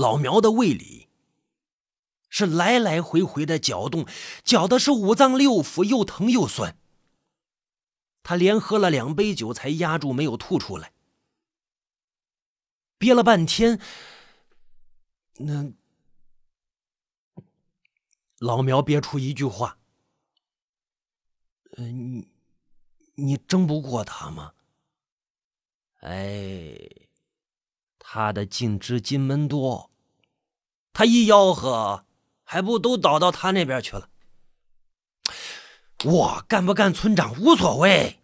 老苗的胃里是来来回回的搅动，搅的是五脏六腑又疼又酸。他连喝了两杯酒，才压住没有吐出来。憋了半天，那老苗憋出一句话：“呃，你你争不过他吗？”哎，他的尽知金门多，他一吆喝，还不都倒到他那边去了？我干不干村长无所谓，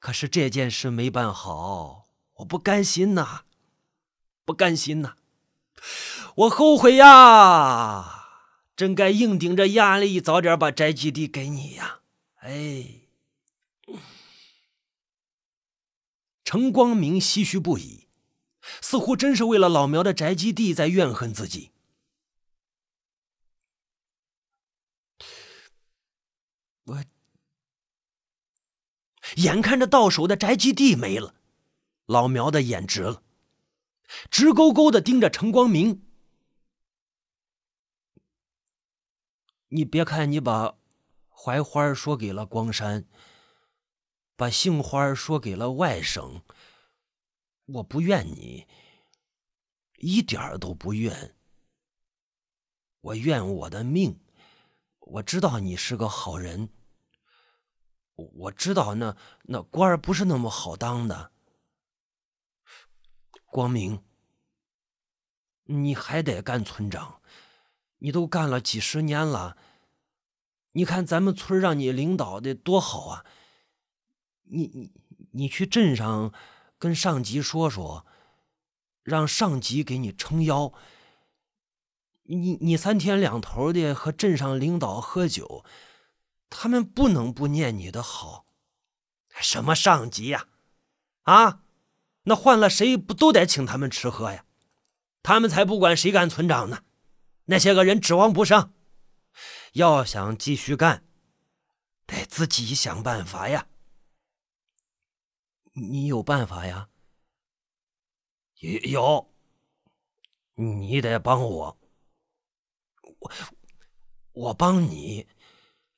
可是这件事没办好，我不甘心呐，不甘心呐，我后悔呀，真该硬顶着压力，早点把宅基地给你呀！哎，程光明唏嘘不已，似乎真是为了老苗的宅基地在怨恨自己。我眼看着到手的宅基地没了，老苗的眼直了，直勾勾的盯着程光明。你别看你把槐花说给了光山，把杏花说给了外甥，我不怨你，一点儿都不怨。我怨我的命。我知道你是个好人，我知道那那官儿不是那么好当的。光明，你还得干村长，你都干了几十年了，你看咱们村让你领导的多好啊！你你你去镇上跟上级说说，让上级给你撑腰。你你三天两头的和镇上领导喝酒，他们不能不念你的好。什么上级呀？啊，那换了谁不都得请他们吃喝呀？他们才不管谁干村长呢。那些个人指望不上，要想继续干，得自己想办法呀。你有办法呀？有，你得帮我。我我帮你，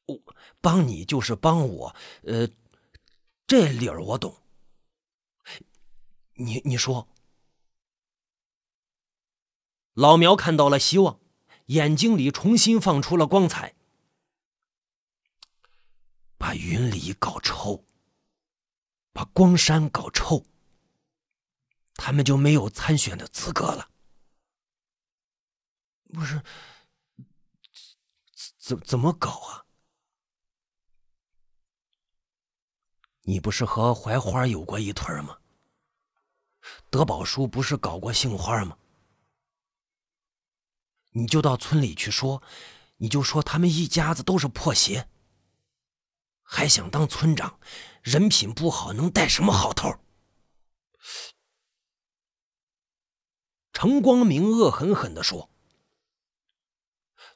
我帮你就是帮我，呃，这理儿我懂。你你说，老苗看到了希望，眼睛里重新放出了光彩。把云里搞臭，把光山搞臭，他们就没有参选的资格了。不是。怎怎么搞啊？你不是和槐花有过一腿吗？德宝叔不是搞过杏花吗？你就到村里去说，你就说他们一家子都是破鞋，还想当村长，人品不好，能带什么好头？程光明恶狠狠的说。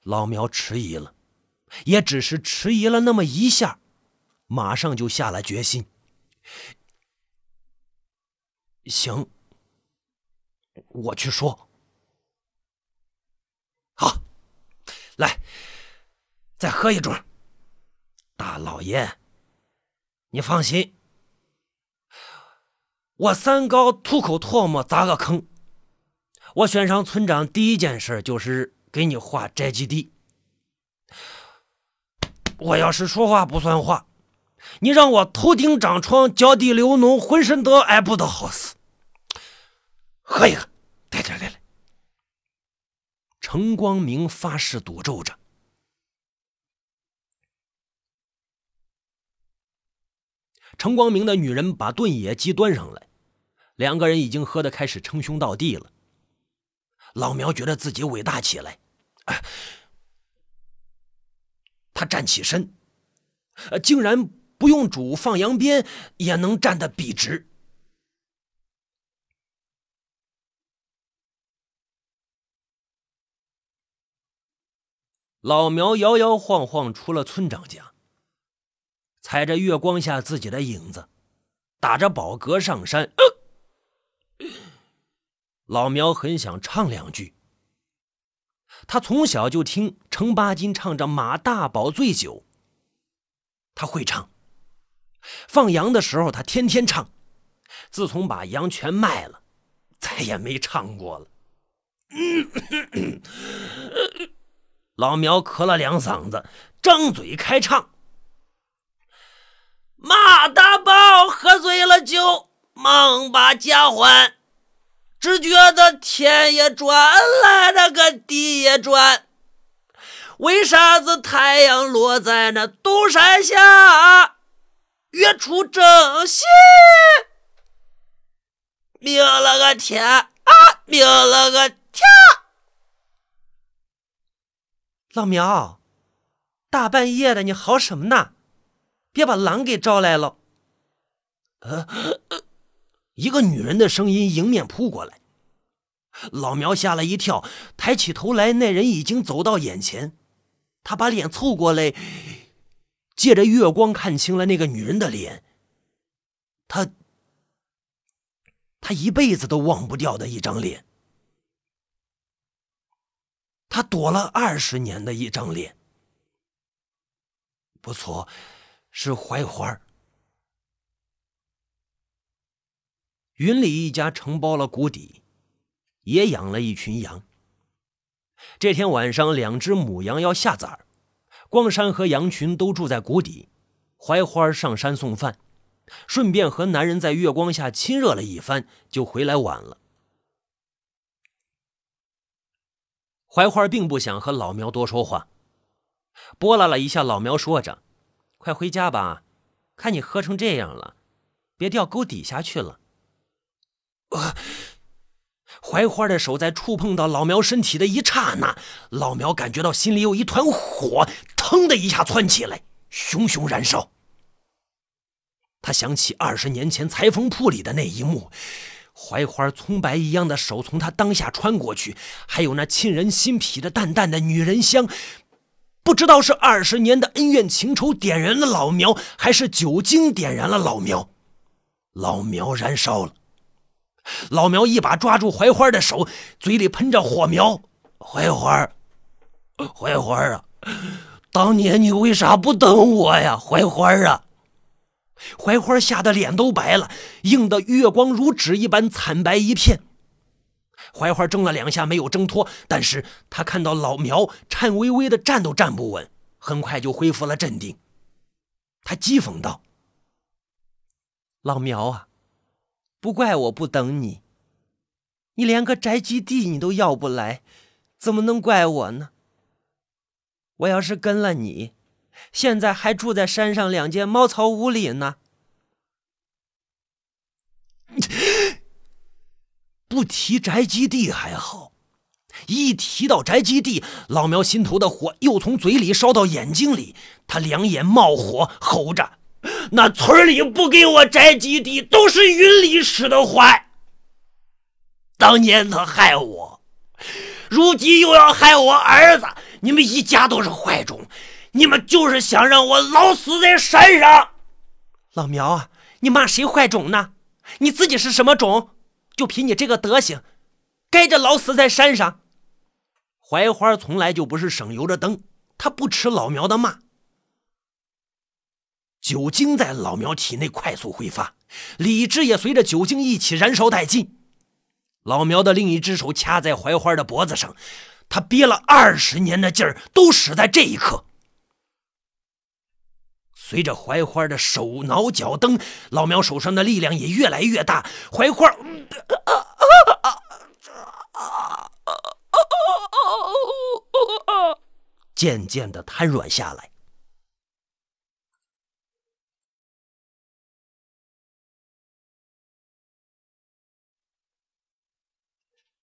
老苗迟疑了。也只是迟疑了那么一下，马上就下了决心。行，我去说。好，来，再喝一盅。大老爷，你放心，我三高吐口唾沫砸个坑。我选上村长第一件事就是给你划宅基地。我要是说话不算话，你让我头顶长疮、脚底流脓、浑身得癌，不得好死。喝一个，来来来来。程光明发誓赌咒着。程光明的女人把炖野鸡端上来，两个人已经喝得开始称兄道弟了。老苗觉得自己伟大起来。他站起身，竟然不用煮放羊鞭也能站得笔直。老苗摇摇晃晃出了村长家，踩着月光下自己的影子，打着饱嗝上山。老苗很想唱两句。他从小就听程八斤唱着《马大宝醉酒》，他会唱。放羊的时候，他天天唱。自从把羊全卖了，再也没唱过了。老苗咳了两嗓子，张嘴开唱：“马大宝喝醉了酒，忙把家还。只觉得天也转来，那个地也转。为啥子太阳落在那东山下，月出正西？明了个天啊，明了个天！”老苗，大半夜的，你嚎什么呢？别把狼给招来了！一个女人的声音迎面扑过来，老苗吓了一跳，抬起头来，那人已经走到眼前。他把脸凑过来，借着月光看清了那个女人的脸。他，他一辈子都忘不掉的一张脸。他躲了二十年的一张脸，不错，是槐花云里一家承包了谷底，也养了一群羊。这天晚上，两只母羊要下崽儿，光山和羊群都住在谷底。槐花上山送饭，顺便和男人在月光下亲热了一番，就回来晚了。槐花并不想和老苗多说话，拨拉了一下老苗，说着：“快回家吧，看你喝成这样了，别掉沟底下去了。”槐花的手在触碰到老苗身体的一刹那，老苗感觉到心里有一团火，腾的一下窜起来，熊熊燃烧。他想起二十年前裁缝铺里的那一幕。槐花葱白一样的手从他裆下穿过去，还有那沁人心脾的淡淡的女人香，不知道是二十年的恩怨情仇点燃了老苗，还是酒精点燃了老苗。老苗燃烧了，老苗一把抓住槐花的手，嘴里喷着火苗：“槐花，槐花啊，当年你为啥不等我呀，槐花啊？”槐花吓得脸都白了，映得月光如纸一般惨白一片。槐花挣了两下没有挣脱，但是他看到老苗颤巍巍的站都站不稳，很快就恢复了镇定。他讥讽道：“老苗啊，不怪我不等你，你连个宅基地你都要不来，怎么能怪我呢？我要是跟了你……”现在还住在山上两间茅草屋里呢。不提宅基地还好，一提到宅基地，老苗心头的火又从嘴里烧到眼睛里，他两眼冒火，吼着：“那村里不给我宅基地，都是云里使的坏。当年他害我，如今又要害我儿子，你们一家都是坏种。”你们就是想让我老死在山上，老苗啊！你骂谁坏种呢？你自己是什么种？就凭你这个德行，该着老死在山上。槐花从来就不是省油的灯，他不吃老苗的骂。酒精在老苗体内快速挥发，理智也随着酒精一起燃烧殆尽。老苗的另一只手掐在槐花的脖子上，他憋了二十年的劲儿都使在这一刻。随着槐花的手挠脚蹬，老苗手上的力量也越来越大，槐花渐渐的瘫软下来。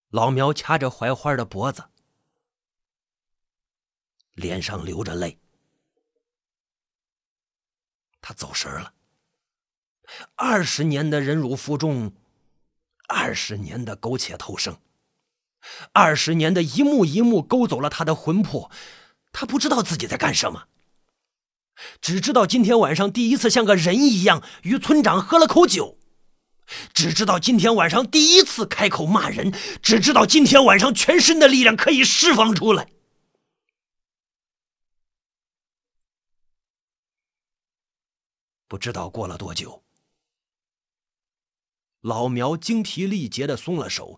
老苗掐着槐花的脖子，脸上流着泪。他走神了。二十年的忍辱负重，二十年的苟且偷生，二十年的一幕一幕勾走了他的魂魄。他不知道自己在干什么，只知道今天晚上第一次像个人一样与村长喝了口酒。只知道今天晚上第一次开口骂人，只知道今天晚上全身的力量可以释放出来。不知道过了多久，老苗精疲力竭的松了手，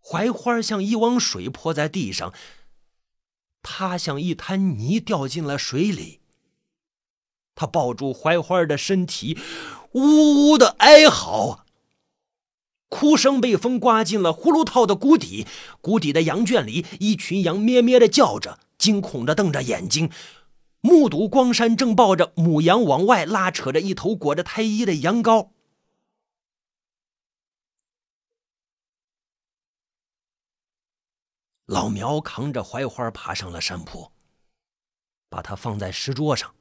槐花像一汪水泼在地上，他像一滩泥掉进了水里。他抱住槐花的身体，呜呜的哀嚎，哭声被风刮进了葫芦套的谷底。谷底的羊圈里，一群羊咩咩的叫着，惊恐的瞪着眼睛，目睹光山正抱着母羊往外拉扯着一头裹着胎衣的羊羔。老苗扛着槐花爬上了山坡，把它放在石桌上。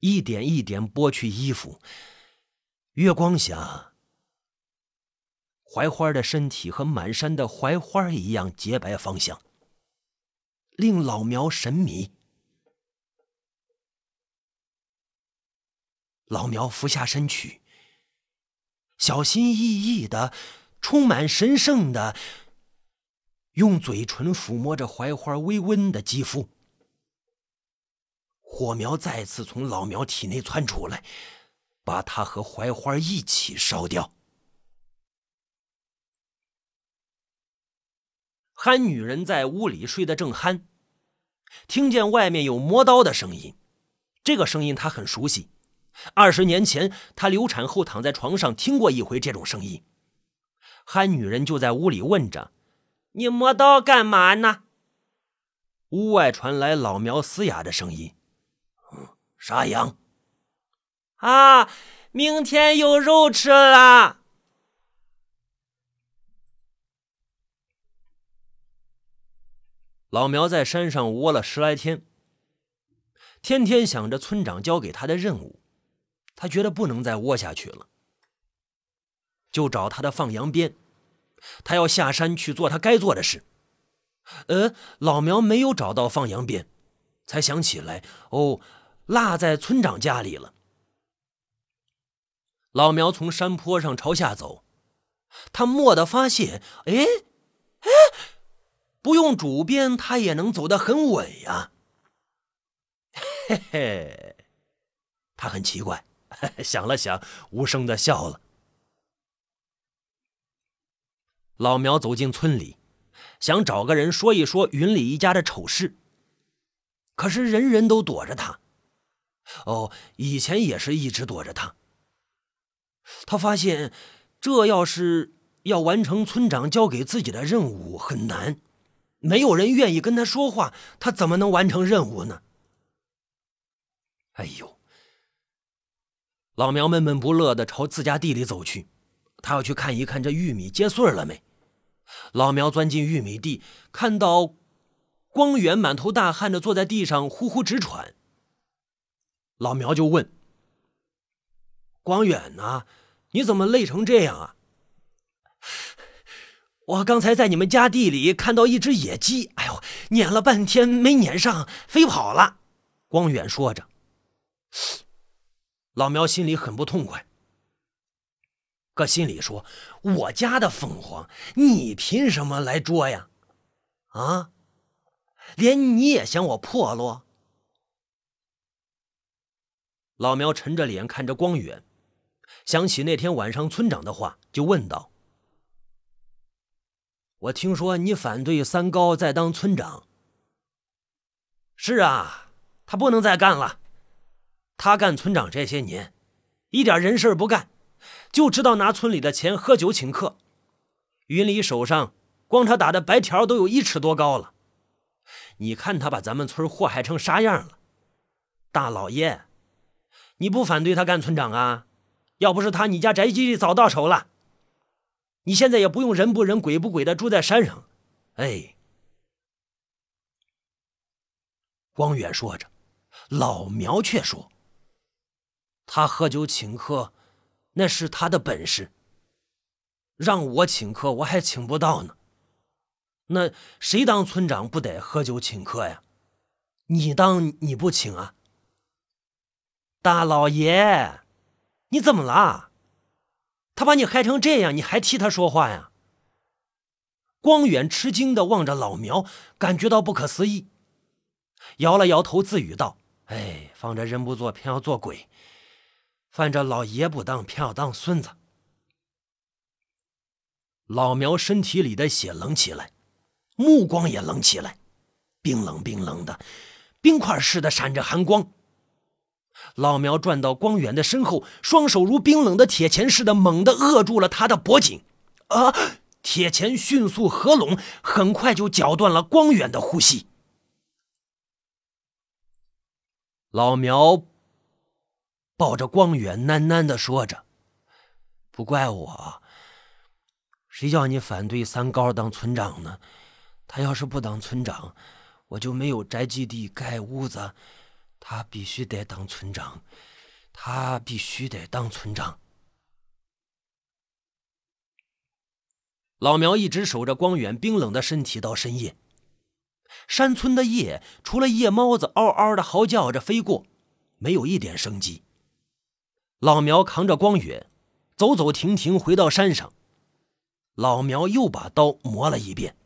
一点一点剥去衣服，月光下，槐花的身体和满山的槐花一样洁白芳香，令老苗神迷。老苗俯下身去，小心翼翼的、充满神圣的，用嘴唇抚摸着槐花微温的肌肤。火苗再次从老苗体内窜出来，把他和槐花一起烧掉。憨女人在屋里睡得正酣，听见外面有磨刀的声音，这个声音她很熟悉。二十年前，她流产后躺在床上听过一回这种声音。憨女人就在屋里问着：“你磨刀干嘛呢？”屋外传来老苗嘶哑的声音。杀羊啊！明天有肉吃了。老苗在山上窝了十来天，天天想着村长交给他的任务，他觉得不能再窝下去了，就找他的放羊鞭，他要下山去做他该做的事。呃，老苗没有找到放羊鞭，才想起来哦。落在村长家里了。老苗从山坡上朝下走，他蓦地发现，哎，哎，不用主鞭，他也能走得很稳呀。嘿嘿，他很奇怪，想了想，无声的笑了。老苗走进村里，想找个人说一说云里一家的丑事，可是人人都躲着他。哦，以前也是一直躲着他。他发现，这要是要完成村长交给自己的任务很难，没有人愿意跟他说话，他怎么能完成任务呢？哎呦！老苗闷闷不乐的朝自家地里走去，他要去看一看这玉米结穗了没。老苗钻进玉米地，看到光远满头大汗的坐在地上，呼呼直喘。老苗就问：“光远呢？你怎么累成这样啊？”我刚才在你们家地里看到一只野鸡，哎呦，撵了半天没撵上，飞跑了。光远说着，老苗心里很不痛快，可心里说：“我家的凤凰，你凭什么来捉呀？啊，连你也嫌我破落？”老苗沉着脸看着光远，想起那天晚上村长的话，就问道：“我听说你反对三高再当村长。”“是啊，他不能再干了。他干村长这些年，一点人事不干，就知道拿村里的钱喝酒请客。云里手上光他打的白条都有一尺多高了。你看他把咱们村祸害成啥样了，大老爷。”你不反对他干村长啊？要不是他，你家宅基地早到手了。你现在也不用人不人鬼不鬼的住在山上。哎，光远说着，老苗却说：“他喝酒请客，那是他的本事。让我请客，我还请不到呢。那谁当村长不得喝酒请客呀？你当你不请啊？”大老爷，你怎么了？他把你害成这样，你还替他说话呀？光远吃惊的望着老苗，感觉到不可思议，摇了摇头，自语道：“哎，放着人不做，偏要做鬼；犯着老爷不当，偏要当孙子。”老苗身体里的血冷起来，目光也冷起来，冰冷冰冷的，冰块似的闪着寒光。老苗转到光远的身后，双手如冰冷的铁钳似的，猛地扼住了他的脖颈。啊！铁钳迅速合拢，很快就绞断了光远的呼吸。老苗抱着光远，喃喃的说着：“不怪我，谁叫你反对三高当村长呢？他要是不当村长，我就没有宅基地盖屋子。他必须得当村长，他必须得当村长。”老苗一直守着光远冰冷的身体到深夜。山村的夜，除了夜猫子嗷嗷的嚎叫着飞过，没有一点生机。老苗扛着光远，走走停停回到山上。老苗又把刀磨了一遍。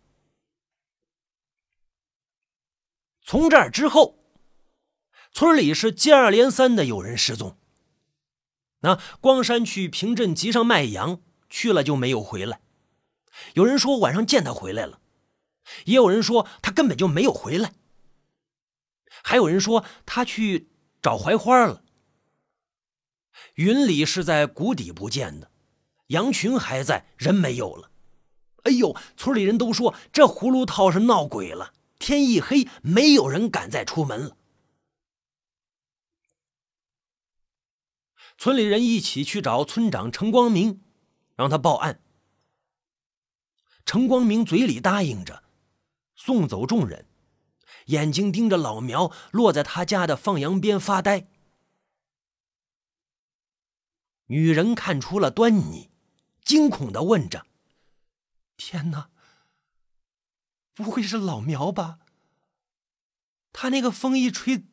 从这儿之后，村里是接二连三的有人失踪。那光山去平镇集上卖羊去了，就没有回来。有人说晚上见他回来了，也有人说他根本就没有回来，还有人说他去找槐花了。云里是在谷底不见的，羊群还在，人没有了。哎呦，村里人都说这葫芦套是闹鬼了。天一黑，没有人敢再出门了。村里人一起去找村长陈光明，让他报案。陈光明嘴里答应着，送走众人，眼睛盯着老苗落在他家的放羊鞭发呆。女人看出了端倪，惊恐的问着：“天哪，不会是老苗吧？他那个风一吹，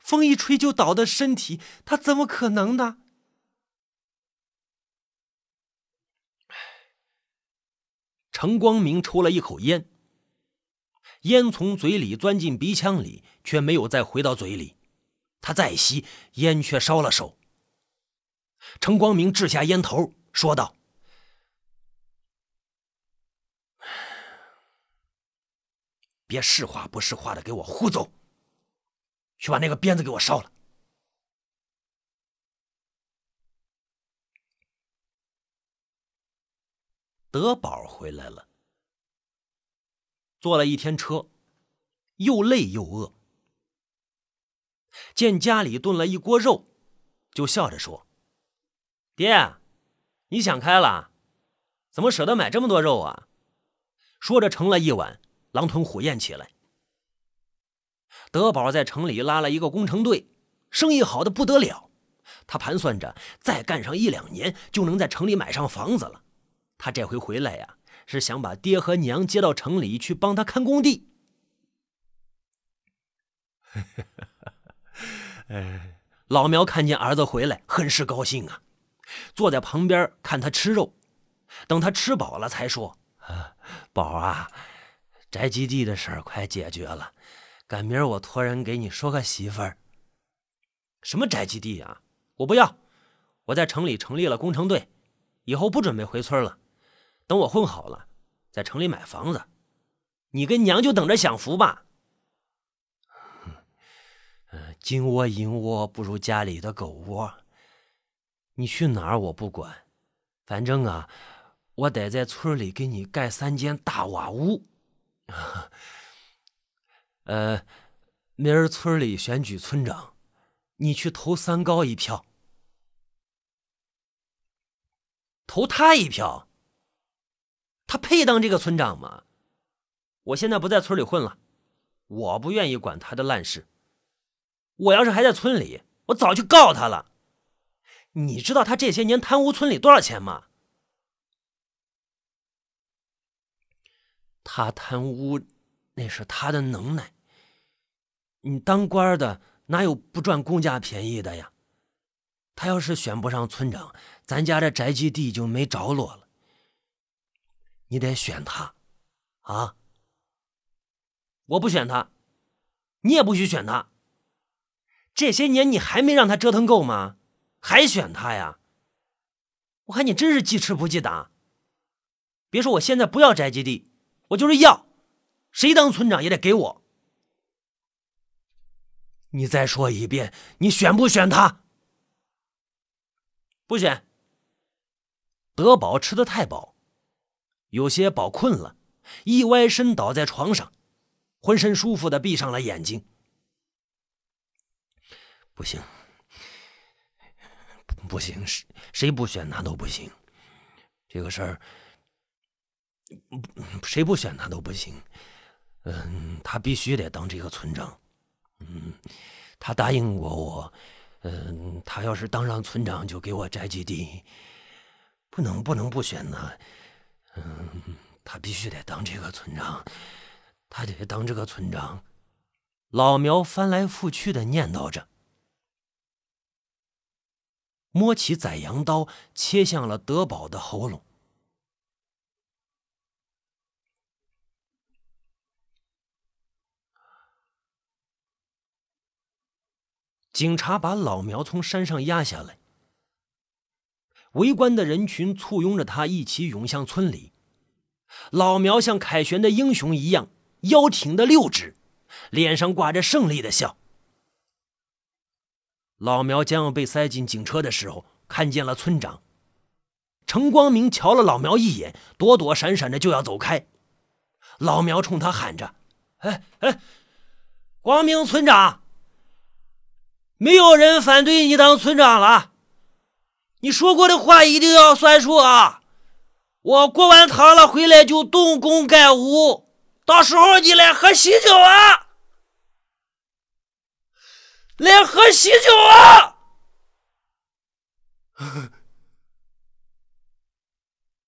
风一吹就倒的身体，他怎么可能呢？”程光明抽了一口烟，烟从嘴里钻进鼻腔里，却没有再回到嘴里。他再吸，烟却烧了手。程光明掷下烟头，说道：“别是话不是话的，给我胡走！去把那个鞭子给我烧了。”德宝回来了，坐了一天车，又累又饿。见家里炖了一锅肉，就笑着说：“爹，你想开了，怎么舍得买这么多肉啊？”说着盛了一碗，狼吞虎咽起来。德宝在城里拉了一个工程队，生意好的不得了。他盘算着再干上一两年，就能在城里买上房子了。他这回回来呀，是想把爹和娘接到城里去帮他看工地。哎，老苗看见儿子回来，很是高兴啊，坐在旁边看他吃肉，等他吃饱了才说：“宝啊，宅基地的事儿快解决了，赶明儿我托人给你说个媳妇儿。”什么宅基地啊？我不要！我在城里成立了工程队，以后不准备回村了。等我混好了，在城里买房子，你跟娘就等着享福吧。金窝银窝不如家里的狗窝。你去哪儿我不管，反正啊，我得在村里给你盖三间大瓦屋。呃，明儿村里选举村长，你去投三高一票，投他一票。他配当这个村长吗？我现在不在村里混了，我不愿意管他的烂事。我要是还在村里，我早就告他了。你知道他这些年贪污村里多少钱吗？他贪污，那是他的能耐。你当官的哪有不赚公家便宜的呀？他要是选不上村长，咱家这宅基地就没着落了。你得选他，啊！我不选他，你也不许选他。这些年你还没让他折腾够吗？还选他呀？我看你真是记吃不记打。别说我现在不要宅基地，我就是要，谁当村长也得给我。你再说一遍，你选不选他？不选。德宝吃的太饱，有些饱困了，一歪身倒在床上，浑身舒服的闭上了眼睛。不行，不行，谁谁不选他都不行。这个事儿，谁不选他都不行。嗯，他必须得当这个村长。嗯，他答应过我，嗯，他要是当上村长，就给我宅基地。不能，不能不选呢。嗯，他必须得当这个村长，他得当这个村长。老苗翻来覆去的念叨着，摸起宰羊刀，切向了德宝的喉咙。警察把老苗从山上压下来，围观的人群簇拥着他一起涌向村里。老苗像凯旋的英雄一样，腰挺得溜直，脸上挂着胜利的笑。老苗将要被塞进警车的时候，看见了村长程光明，瞧了老苗一眼，躲躲闪闪的就要走开。老苗冲他喊着：“哎哎，光明村长！”没有人反对你当村长了，你说过的话一定要算数啊！我过完堂了回来就动工盖屋，到时候你来喝喜酒啊！来喝喜酒啊！